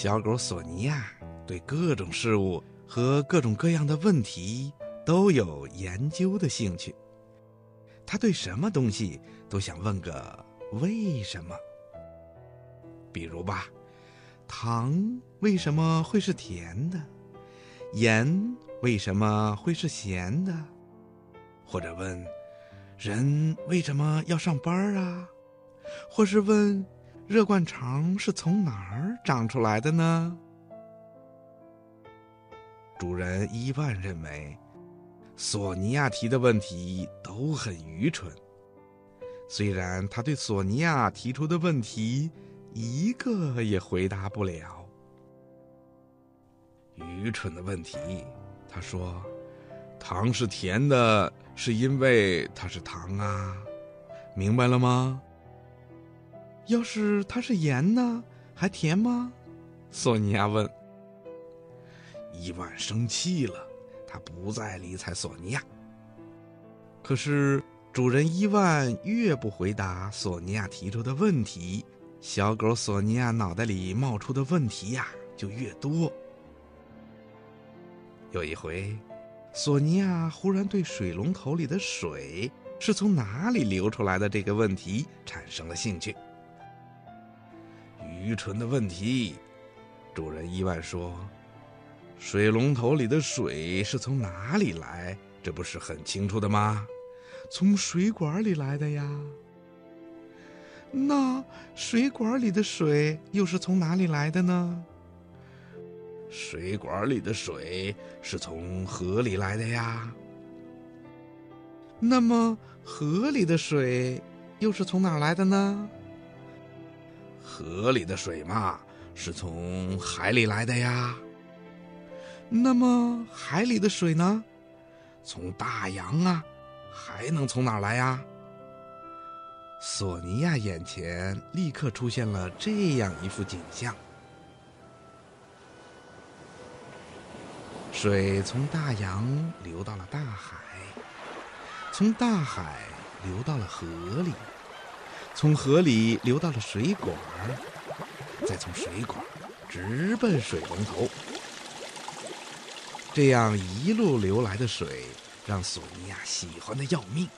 小狗索尼娅对各种事物和各种各样的问题都有研究的兴趣。他对什么东西都想问个为什么。比如吧，糖为什么会是甜的？盐为什么会是咸的？或者问，人为什么要上班啊？或是问，热灌肠是从哪儿长出来的呢？主人伊万认为。索尼娅提的问题都很愚蠢，虽然他对索尼娅提出的问题一个也回答不了。愚蠢的问题，他说：“糖是甜的，是因为它是糖啊，明白了吗？”要是它是盐呢，还甜吗？索尼娅问。伊万生气了。他不再理睬索尼娅。可是主人伊万越不回答索尼娅提出的问题，小狗索尼娅脑袋里冒出的问题呀就越多。有一回，索尼娅忽然对水龙头里的水是从哪里流出来的这个问题产生了兴趣。愚蠢的问题，主人伊万说。水龙头里的水是从哪里来？这不是很清楚的吗？从水管里来的呀。那水管里的水又是从哪里来的呢？水管里的水是从河里来的呀。那么河里的水又是从哪来的呢？河里的水嘛，是从海里来的呀。那么海里的水呢？从大洋啊，还能从哪儿来呀？索尼娅眼前立刻出现了这样一幅景象：水从大洋流到了大海，从大海流到了河里，从河里流到了水管，再从水管直奔水龙头。这样一路流来的水，让索尼娅喜欢的要命。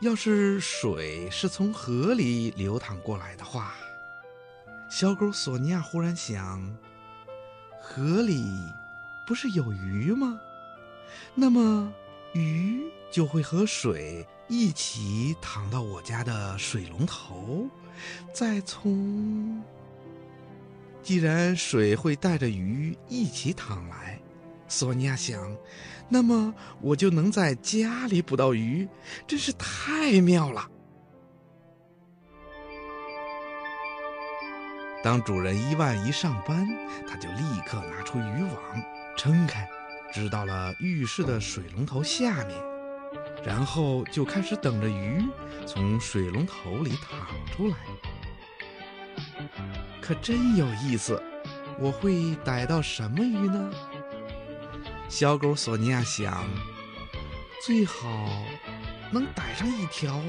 要是水是从河里流淌过来的话，小狗索尼娅忽然想：河里不是有鱼吗？那么鱼就会和水一起淌到我家的水龙头，再从……既然水会带着鱼一起淌来，索尼娅想，那么我就能在家里捕到鱼，真是太妙了。当主人伊万一上班，他就立刻拿出渔网，撑开，支到了浴室的水龙头下面，然后就开始等着鱼从水龙头里淌出来。可真有意思，我会逮到什么鱼呢？小狗索尼娅想，最好能逮上一条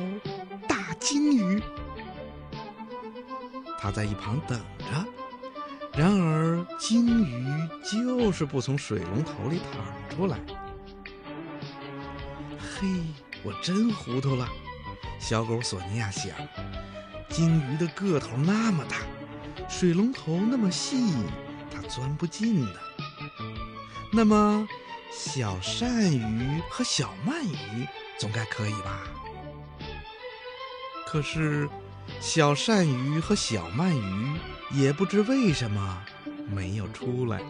大金鱼。它在一旁等着，然而金鱼就是不从水龙头里淌出来。嘿，我真糊涂了。小狗索尼娅想，鲸鱼的个头那么大。水龙头那么细，它钻不进的。那么，小鳝鱼和小鳗鱼总该可以吧？可是，小鳝鱼和小鳗鱼也不知为什么没有出来。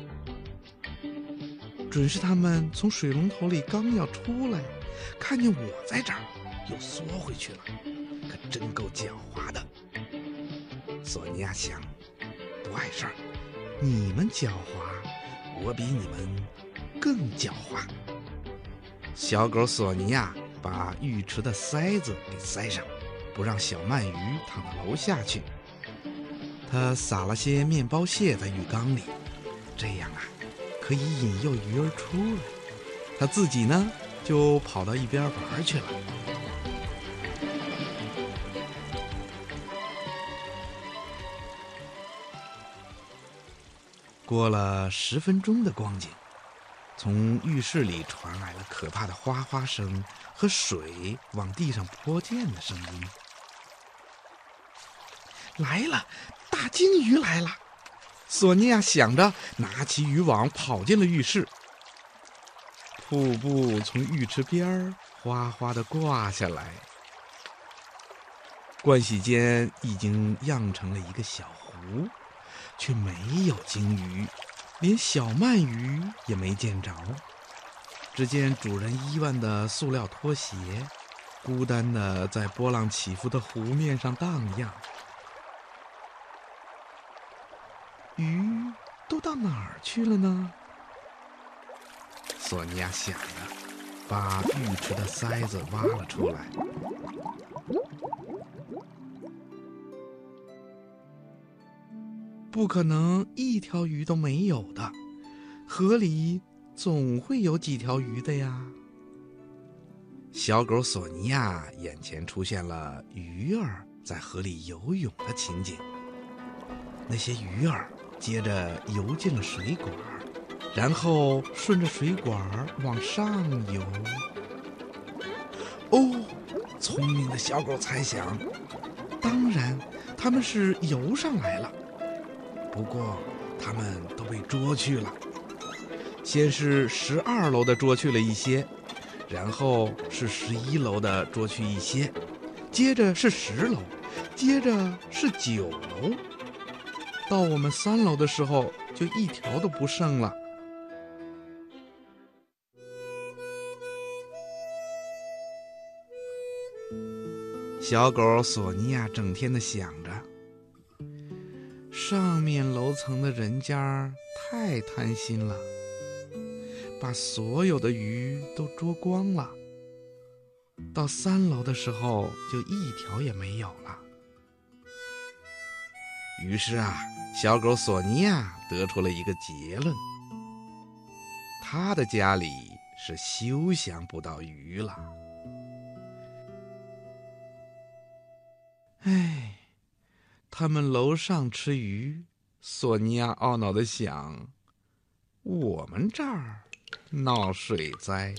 准是他们从水龙头里刚要出来，看见我在这儿，又缩回去了。可真够狡猾的，索尼娅想。不碍事儿，你们狡猾，我比你们更狡猾。小狗索尼娅把浴池的塞子给塞上，不让小鳗鱼躺到楼下去。他撒了些面包屑在浴缸里，这样啊，可以引诱鱼儿出来。他自己呢，就跑到一边玩去了。过了十分钟的光景，从浴室里传来了可怕的哗哗声和水往地上泼溅的声音。来了，大鲸鱼来了！索尼娅想着，拿起渔网跑进了浴室。瀑布从浴池边儿哗哗的挂下来，盥洗间已经漾成了一个小湖。却没有鲸鱼，连小鳗鱼也没见着。只见主人伊万的塑料拖鞋，孤单的在波浪起伏的湖面上荡漾。鱼都到哪儿去了呢？索尼娅想着，把浴池的塞子挖了出来。不可能一条鱼都没有的，河里总会有几条鱼的呀。小狗索尼娅眼前出现了鱼儿在河里游泳的情景。那些鱼儿接着游进了水管，然后顺着水管往上游。哦，聪明的小狗猜想，当然，它们是游上来了。不过，他们都被捉去了。先是十二楼的捉去了一些，然后是十一楼的捉去一些，接着是十楼，接着是九楼。到我们三楼的时候，就一条都不剩了。小狗索尼娅整天的想着。上面楼层的人家太贪心了，把所有的鱼都捉光了。到三楼的时候，就一条也没有了。于是啊，小狗索尼娅得出了一个结论：他的家里是休想不到鱼了。他们楼上吃鱼，索尼娅懊恼的想：“我们这儿闹水灾。”